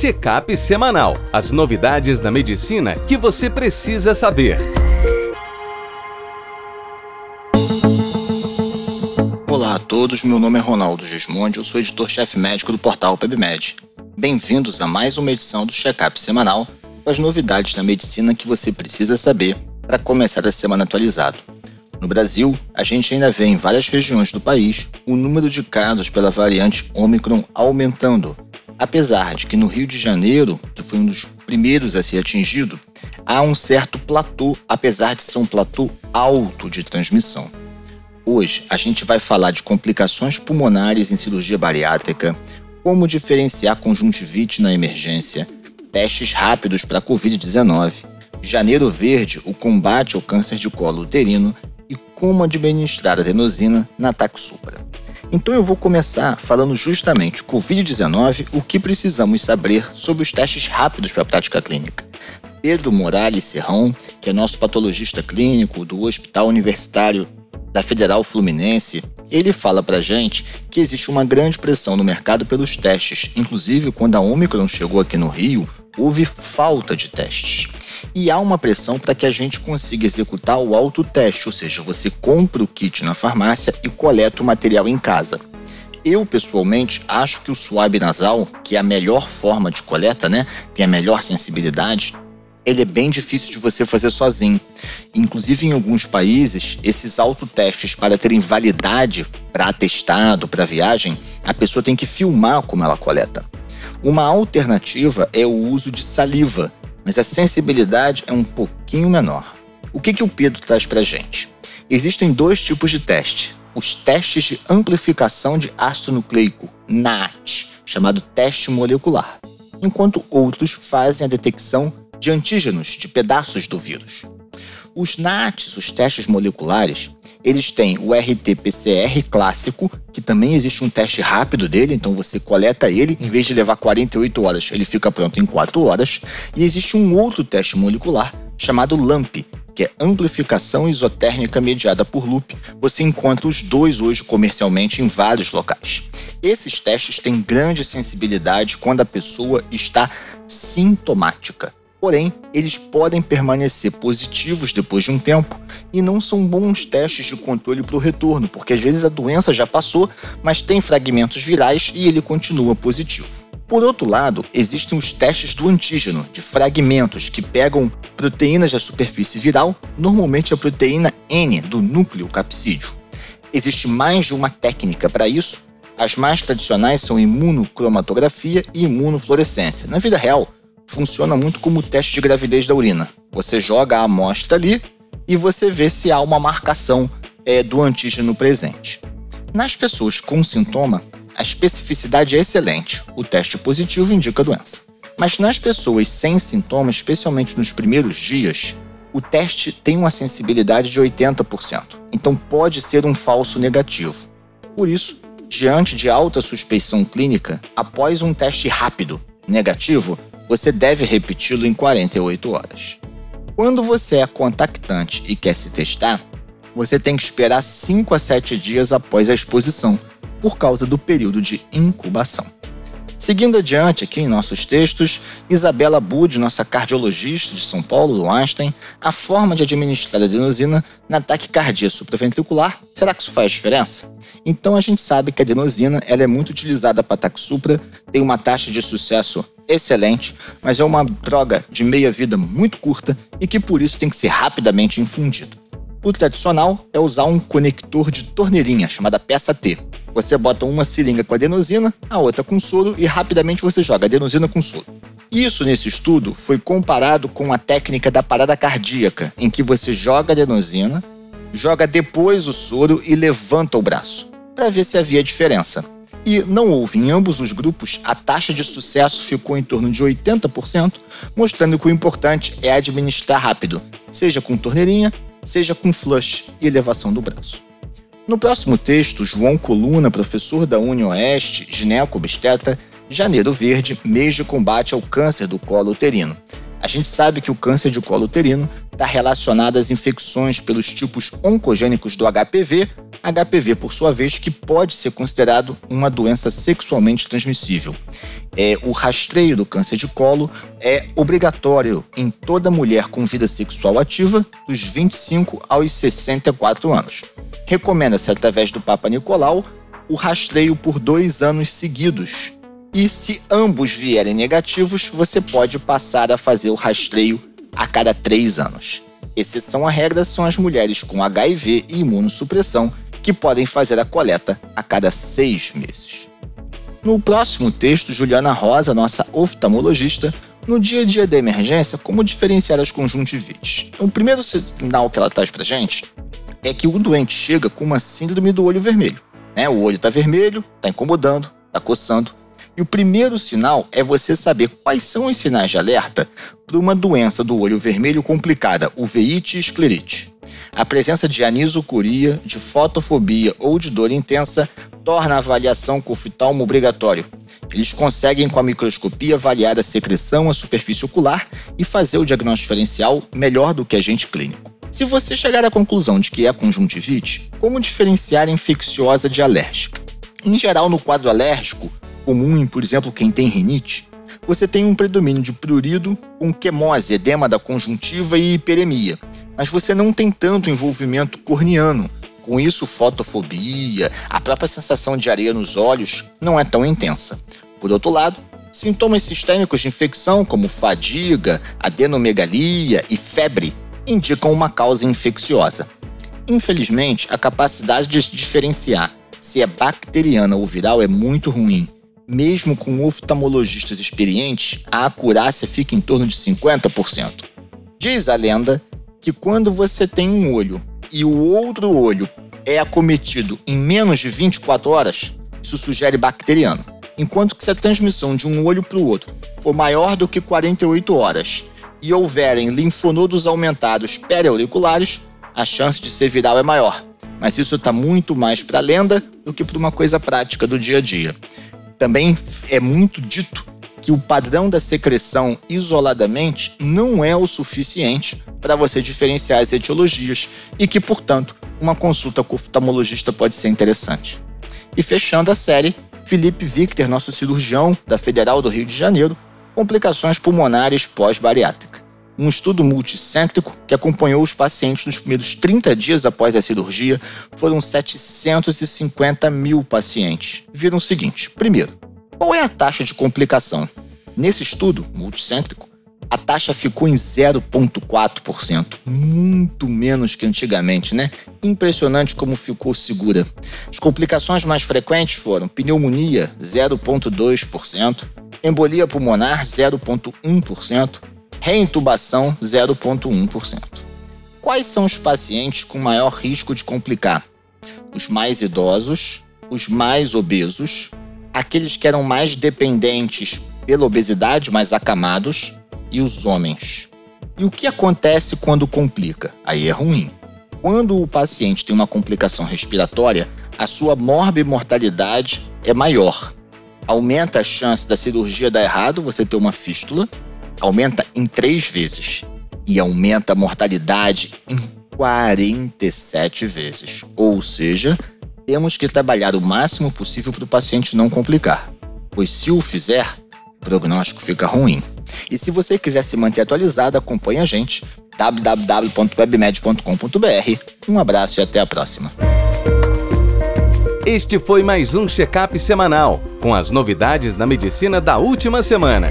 Check-up semanal. As novidades da medicina que você precisa saber. Olá a todos, meu nome é Ronaldo Gismondi, eu sou editor-chefe médico do portal PebMed. Bem-vindos a mais uma edição do Check-up semanal com as novidades da medicina que você precisa saber para começar a semana atualizado. No Brasil, a gente ainda vê em várias regiões do país o número de casos pela variante Omicron aumentando, apesar de que no Rio de Janeiro, que foi um dos primeiros a ser atingido, há um certo platô, apesar de ser um platô alto de transmissão. Hoje a gente vai falar de complicações pulmonares em cirurgia bariátrica, como diferenciar conjuntivite na emergência, testes rápidos para Covid-19, Janeiro Verde, o combate ao câncer de colo uterino e como administrar adenosina na Taxupra. Então eu vou começar falando justamente Covid-19, o que precisamos saber sobre os testes rápidos para a prática clínica. Pedro Morales Serrão, que é nosso patologista clínico do Hospital Universitário da Federal Fluminense, ele fala pra gente que existe uma grande pressão no mercado pelos testes. Inclusive, quando a Omicron chegou aqui no Rio, houve falta de testes. E há uma pressão para que a gente consiga executar o autoteste, ou seja, você compra o kit na farmácia e coleta o material em casa. Eu, pessoalmente, acho que o suave nasal, que é a melhor forma de coleta, né, tem a melhor sensibilidade, ele é bem difícil de você fazer sozinho. Inclusive, em alguns países, esses autotestes, para terem validade para atestado, para viagem, a pessoa tem que filmar como ela coleta. Uma alternativa é o uso de saliva, mas a sensibilidade é um pouquinho menor. O que, que o Pedro traz para gente? Existem dois tipos de teste. Os testes de amplificação de ácido nucleico, NAT, chamado teste molecular, enquanto outros fazem a detecção de antígenos, de pedaços do vírus. Os NATs, os testes moleculares, eles têm o RT-PCR clássico, que também existe um teste rápido dele, então você coleta ele, em vez de levar 48 horas, ele fica pronto em 4 horas. E existe um outro teste molecular chamado LAMP, que é amplificação isotérmica mediada por loop. Você encontra os dois hoje comercialmente em vários locais. Esses testes têm grande sensibilidade quando a pessoa está sintomática. Porém, eles podem permanecer positivos depois de um tempo e não são bons testes de controle para o retorno, porque às vezes a doença já passou, mas tem fragmentos virais e ele continua positivo. Por outro lado, existem os testes do antígeno, de fragmentos que pegam proteínas da superfície viral, normalmente a proteína N do núcleo capsídeo. Existe mais de uma técnica para isso. As mais tradicionais são imunocromatografia e imunofluorescência. Na vida real, funciona muito como o teste de gravidez da urina. Você joga a amostra ali e você vê se há uma marcação é, do antígeno presente. Nas pessoas com sintoma, a especificidade é excelente. O teste positivo indica a doença. Mas nas pessoas sem sintomas, especialmente nos primeiros dias, o teste tem uma sensibilidade de 80%. Então pode ser um falso negativo. Por isso, diante de alta suspeição clínica, após um teste rápido negativo, você deve repeti-lo em 48 horas. Quando você é contactante e quer se testar, você tem que esperar 5 a 7 dias após a exposição, por causa do período de incubação. Seguindo adiante aqui em nossos textos, Isabela Bud, nossa cardiologista de São Paulo, do Einstein, a forma de administrar a adenosina na taquicardia supraventricular, será que isso faz diferença? Então a gente sabe que a adenosina ela é muito utilizada para ataque supra, tem uma taxa de sucesso excelente, mas é uma droga de meia-vida muito curta e que por isso tem que ser rapidamente infundida. O tradicional é usar um conector de torneirinha, chamada peça T. Você bota uma seringa com adenosina, a outra com soro e rapidamente você joga adenosina com soro. Isso nesse estudo foi comparado com a técnica da parada cardíaca, em que você joga adenosina, joga depois o soro e levanta o braço, para ver se havia diferença e não houve em ambos os grupos, a taxa de sucesso ficou em torno de 80%, mostrando que o importante é administrar rápido, seja com torneirinha, seja com flush e elevação do braço. No próximo texto, João Coluna, professor da UniOeste, gineco-obstetra, Janeiro Verde, mês de combate ao câncer do colo uterino. A gente sabe que o câncer de colo uterino está relacionado às infecções pelos tipos oncogênicos do HPV, HPV, por sua vez, que pode ser considerado uma doença sexualmente transmissível. É, o rastreio do câncer de colo é obrigatório em toda mulher com vida sexual ativa dos 25 aos 64 anos. Recomenda-se, através do Papa Nicolau, o rastreio por dois anos seguidos. E se ambos vierem negativos, você pode passar a fazer o rastreio a cada três anos. Exceção à regra são as mulheres com HIV e imunossupressão, que podem fazer a coleta a cada seis meses. No próximo texto, Juliana Rosa, nossa oftalmologista, no dia a dia da emergência, como diferenciar as conjuntivites. O primeiro sinal que ela traz pra gente é que o doente chega com uma síndrome do olho vermelho. Né? O olho está vermelho, está incomodando, está coçando. E o primeiro sinal é você saber quais são os sinais de alerta para uma doença do olho vermelho complicada, uveíte e esclerite. A presença de anisocoria, de fotofobia ou de dor intensa torna a avaliação com oftalmo obrigatório. Eles conseguem, com a microscopia, avaliar a secreção, a superfície ocular e fazer o diagnóstico diferencial melhor do que agente clínico. Se você chegar à conclusão de que é conjuntivite, como diferenciar infecciosa de alérgica? Em geral, no quadro alérgico, comum em, por exemplo, quem tem rinite, você tem um predomínio de prurido com quemose, edema da conjuntiva e hiperemia, mas você não tem tanto envolvimento corneano. Com isso, fotofobia, a própria sensação de areia nos olhos não é tão intensa. Por outro lado, sintomas sistêmicos de infecção como fadiga, adenomegalia e febre indicam uma causa infecciosa. Infelizmente, a capacidade de diferenciar se é bacteriana ou viral é muito ruim. Mesmo com oftalmologistas experientes, a acurácia fica em torno de 50%. Diz a lenda que quando você tem um olho e o outro olho é acometido em menos de 24 horas, isso sugere bacteriano. Enquanto que se a transmissão de um olho para o outro for maior do que 48 horas e houverem linfonodos aumentados periauriculares, a chance de ser viral é maior. Mas isso está muito mais para lenda do que para uma coisa prática do dia a dia. Também é muito dito que o padrão da secreção isoladamente não é o suficiente para você diferenciar as etiologias e que, portanto, uma consulta com o oftalmologista pode ser interessante. E fechando a série, Felipe Victor, nosso cirurgião da Federal do Rio de Janeiro, complicações pulmonares pós-bariátrica. Um estudo multicêntrico que acompanhou os pacientes nos primeiros 30 dias após a cirurgia foram 750 mil pacientes. Viram o seguinte: primeiro, qual é a taxa de complicação? Nesse estudo multicêntrico, a taxa ficou em 0,4%, muito menos que antigamente, né? Impressionante como ficou segura. As complicações mais frequentes foram pneumonia, 0,2%, embolia pulmonar, 0,1%, reintubação, 0,1%. Quais são os pacientes com maior risco de complicar? Os mais idosos, os mais obesos, aqueles que eram mais dependentes pela obesidade, mais acamados, e os homens. E o que acontece quando complica? Aí é ruim. Quando o paciente tem uma complicação respiratória, a sua morbimortalidade é maior. Aumenta a chance da cirurgia dar errado, você ter uma fístula, aumenta em três vezes. E aumenta a mortalidade em 47 vezes. Ou seja, temos que trabalhar o máximo possível para o paciente não complicar, pois se o fizer, o prognóstico fica ruim. E se você quiser se manter atualizado, acompanhe a gente www.webmed.com.br. Um abraço e até a próxima. Este foi mais um check-up semanal com as novidades da medicina da última semana.